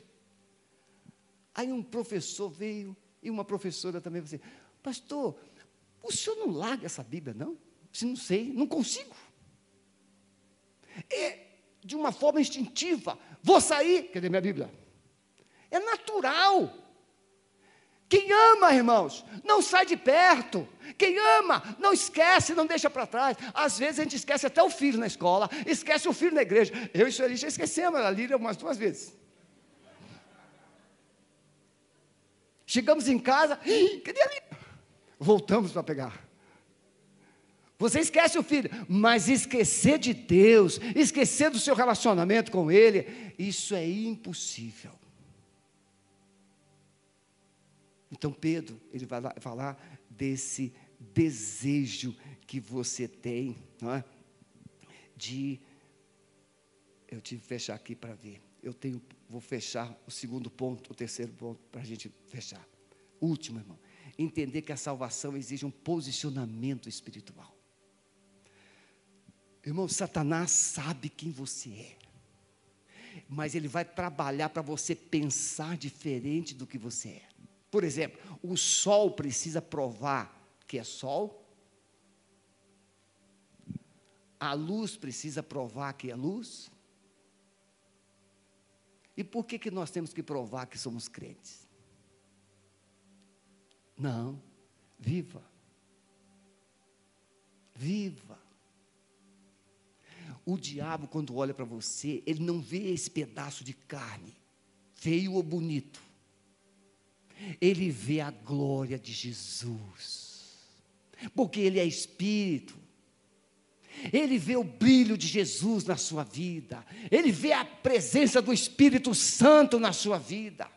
Aí um professor veio, e uma professora também, você, pastor, o senhor não larga essa Bíblia, não? Se não sei, não consigo. É de uma forma instintiva. Vou sair, cadê minha Bíblia? É natural. Quem ama, irmãos, não sai de perto. Quem ama, não esquece, não deixa para trás. Às vezes a gente esquece até o filho na escola, esquece o filho na igreja. Eu e a já esquecemos a Líria umas duas vezes. Chegamos em casa, cadê a Líria? Voltamos para pegar. Você esquece o filho, mas esquecer de Deus, esquecer do seu relacionamento com Ele, isso é impossível. Então Pedro, ele vai lá, falar desse desejo que você tem, não é? De eu tive que fechar aqui para ver. Eu tenho, vou fechar o segundo ponto, o terceiro ponto para a gente fechar. Último, irmão. Entender que a salvação exige um posicionamento espiritual. Irmão, Satanás sabe quem você é. Mas ele vai trabalhar para você pensar diferente do que você é. Por exemplo, o sol precisa provar que é sol. A luz precisa provar que é luz. E por que, que nós temos que provar que somos crentes? Não, viva. Viva. O diabo, quando olha para você, ele não vê esse pedaço de carne, feio ou bonito. Ele vê a glória de Jesus, porque ele é espírito. Ele vê o brilho de Jesus na sua vida, ele vê a presença do Espírito Santo na sua vida.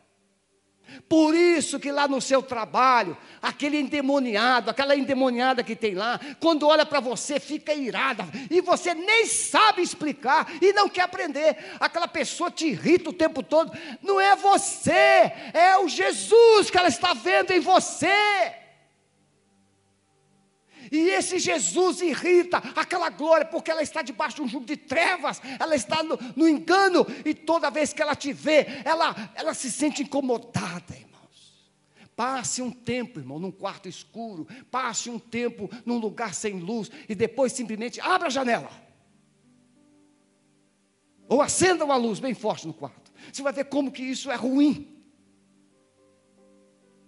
Por isso que lá no seu trabalho, aquele endemoniado, aquela endemoniada que tem lá, quando olha para você, fica irada, e você nem sabe explicar e não quer aprender. Aquela pessoa te irrita o tempo todo. Não é você, é o Jesus que ela está vendo em você. E esse Jesus irrita aquela glória, porque ela está debaixo de um jugo de trevas, ela está no, no engano, e toda vez que ela te vê, ela, ela se sente incomodada, irmãos. Passe um tempo, irmão, num quarto escuro, passe um tempo num lugar sem luz, e depois simplesmente abra a janela. Ou acenda uma luz bem forte no quarto. Você vai ver como que isso é ruim.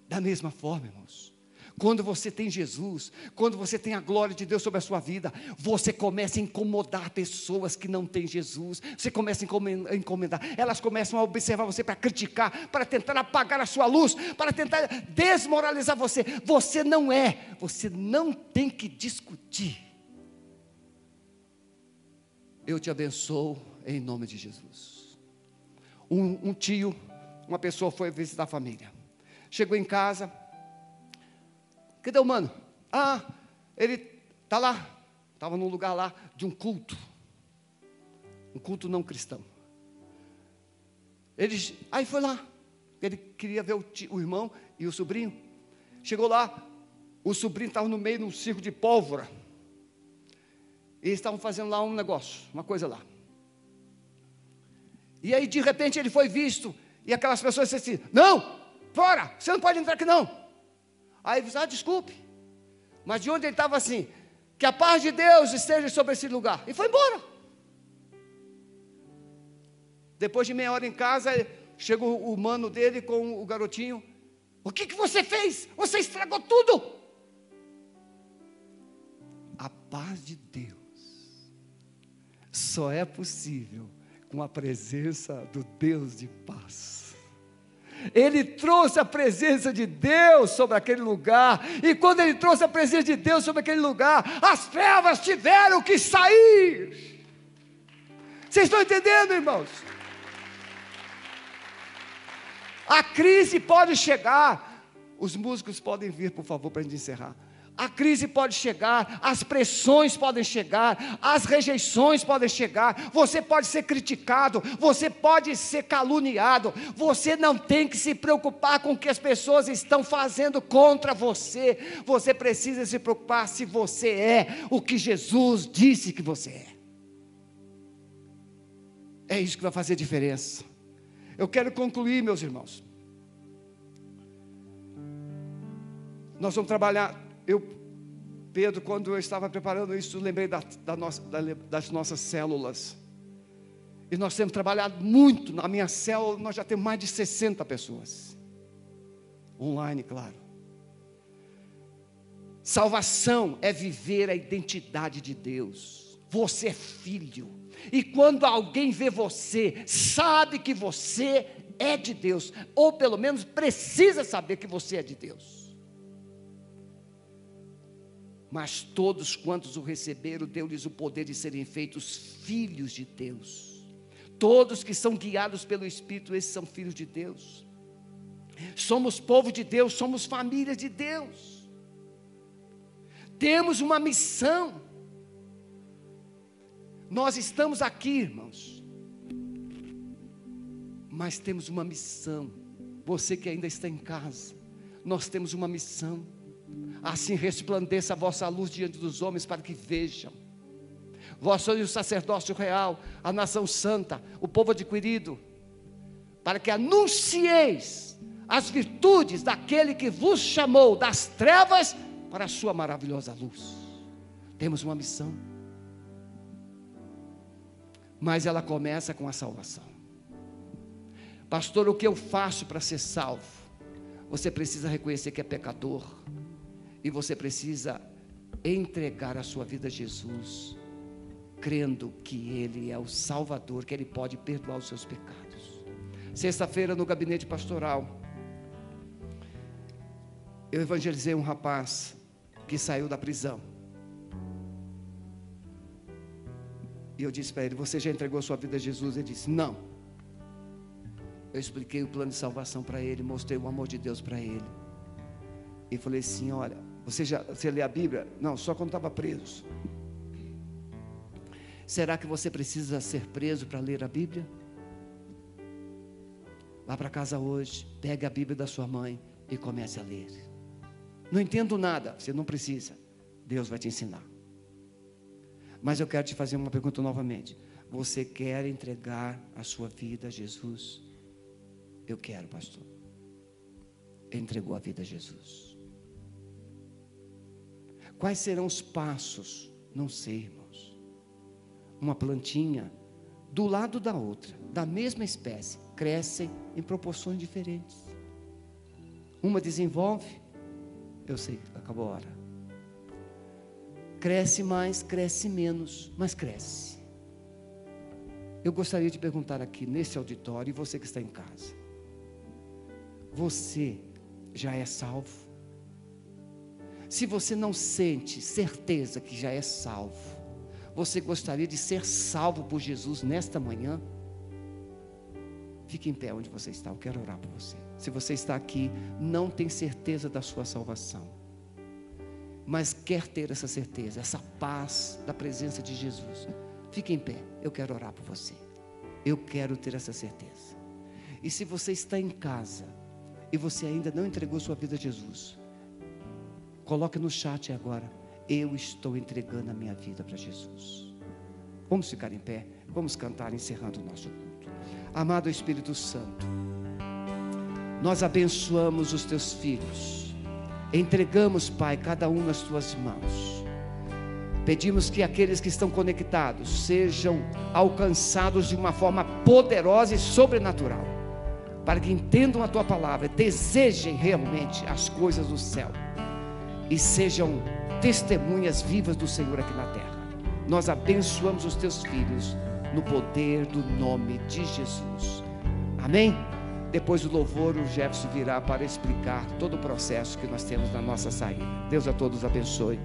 Da mesma forma, irmãos. Quando você tem Jesus, quando você tem a glória de Deus sobre a sua vida, você começa a incomodar pessoas que não têm Jesus. Você começa a encomendar, elas começam a observar você para criticar, para tentar apagar a sua luz, para tentar desmoralizar você. Você não é, você não tem que discutir. Eu te abençoo em nome de Jesus. Um, um tio, uma pessoa foi visitar a família. Chegou em casa, Cadê o mano? Ah, ele está lá. Estava num lugar lá de um culto. Um culto não cristão. Ele, aí foi lá. Ele queria ver o, tio, o irmão e o sobrinho. Chegou lá, o sobrinho estava no meio de um circo de pólvora. E eles estavam fazendo lá um negócio, uma coisa lá. E aí, de repente, ele foi visto. E aquelas pessoas disseram assim: Não, fora, você não pode entrar aqui não. Aí disse, ah, desculpe. Mas de onde ele estava assim? Que a paz de Deus esteja sobre esse lugar. E foi embora. Depois de meia hora em casa, chegou o mano dele com o garotinho. O que, que você fez? Você estragou tudo. A paz de Deus só é possível com a presença do Deus de paz. Ele trouxe a presença de Deus sobre aquele lugar, e quando ele trouxe a presença de Deus sobre aquele lugar, as trevas tiveram que sair. Vocês estão entendendo, irmãos? A crise pode chegar, os músicos podem vir, por favor, para a gente encerrar. A crise pode chegar, as pressões podem chegar, as rejeições podem chegar, você pode ser criticado, você pode ser caluniado. Você não tem que se preocupar com o que as pessoas estão fazendo contra você. Você precisa se preocupar se você é o que Jesus disse que você é. É isso que vai fazer diferença. Eu quero concluir, meus irmãos. Nós vamos trabalhar. Eu, Pedro, quando eu estava preparando isso, lembrei da, da nossa, da, das nossas células. E nós temos trabalhado muito. Na minha célula, nós já temos mais de 60 pessoas. Online, claro. Salvação é viver a identidade de Deus. Você é filho. E quando alguém vê você, sabe que você é de Deus, ou pelo menos precisa saber que você é de Deus. Mas todos quantos o receberam, deu-lhes o poder de serem feitos filhos de Deus. Todos que são guiados pelo Espírito, esses são filhos de Deus. Somos povo de Deus, somos família de Deus. Temos uma missão. Nós estamos aqui, irmãos, mas temos uma missão. Você que ainda está em casa, nós temos uma missão. Assim resplandeça a vossa luz diante dos homens para que vejam. Vós sois o sacerdócio real, a nação santa, o povo adquirido, para que anuncieis as virtudes daquele que vos chamou das trevas para a sua maravilhosa luz. Temos uma missão mas ela começa com a salvação. Pastor, o que eu faço para ser salvo? Você precisa reconhecer que é pecador e você precisa entregar a sua vida a Jesus, crendo que Ele é o Salvador, que Ele pode perdoar os seus pecados. Sexta-feira, no gabinete pastoral, eu evangelizei um rapaz que saiu da prisão. E eu disse para ele: Você já entregou sua vida a Jesus? Ele disse: Não. Eu expliquei o plano de salvação para ele, mostrei o amor de Deus para ele. E falei assim: Olha, você já você lê a Bíblia? Não, só quando estava preso. Será que você precisa ser preso para ler a Bíblia? Vá para casa hoje, pegue a Bíblia da sua mãe e comece a ler. Não entendo nada, você não precisa. Deus vai te ensinar. Mas eu quero te fazer uma pergunta novamente. Você quer entregar a sua vida a Jesus? Eu quero, pastor. Entregou a vida a Jesus. Quais serão os passos? Não sei, irmãos. Uma plantinha do lado da outra, da mesma espécie, crescem em proporções diferentes. Uma desenvolve, eu sei, acabou a hora. Cresce mais, cresce menos, mas cresce. Eu gostaria de perguntar aqui nesse auditório, e você que está em casa: Você já é salvo? Se você não sente certeza que já é salvo, você gostaria de ser salvo por Jesus nesta manhã? Fique em pé onde você está, eu quero orar por você. Se você está aqui, não tem certeza da sua salvação mas quer ter essa certeza, essa paz da presença de Jesus, fique em pé. Eu quero orar por você. Eu quero ter essa certeza. E se você está em casa e você ainda não entregou sua vida a Jesus, coloque no chat agora. Eu estou entregando a minha vida para Jesus. Vamos ficar em pé, vamos cantar encerrando o nosso culto. Amado Espírito Santo, nós abençoamos os teus filhos Entregamos, Pai, cada um nas tuas mãos. Pedimos que aqueles que estão conectados sejam alcançados de uma forma poderosa e sobrenatural, para que entendam a tua palavra, desejem realmente as coisas do céu e sejam testemunhas vivas do Senhor aqui na terra. Nós abençoamos os teus filhos no poder do nome de Jesus. Amém? Depois do louvor, o Jefferson virá para explicar todo o processo que nós temos na nossa saída. Deus a todos abençoe.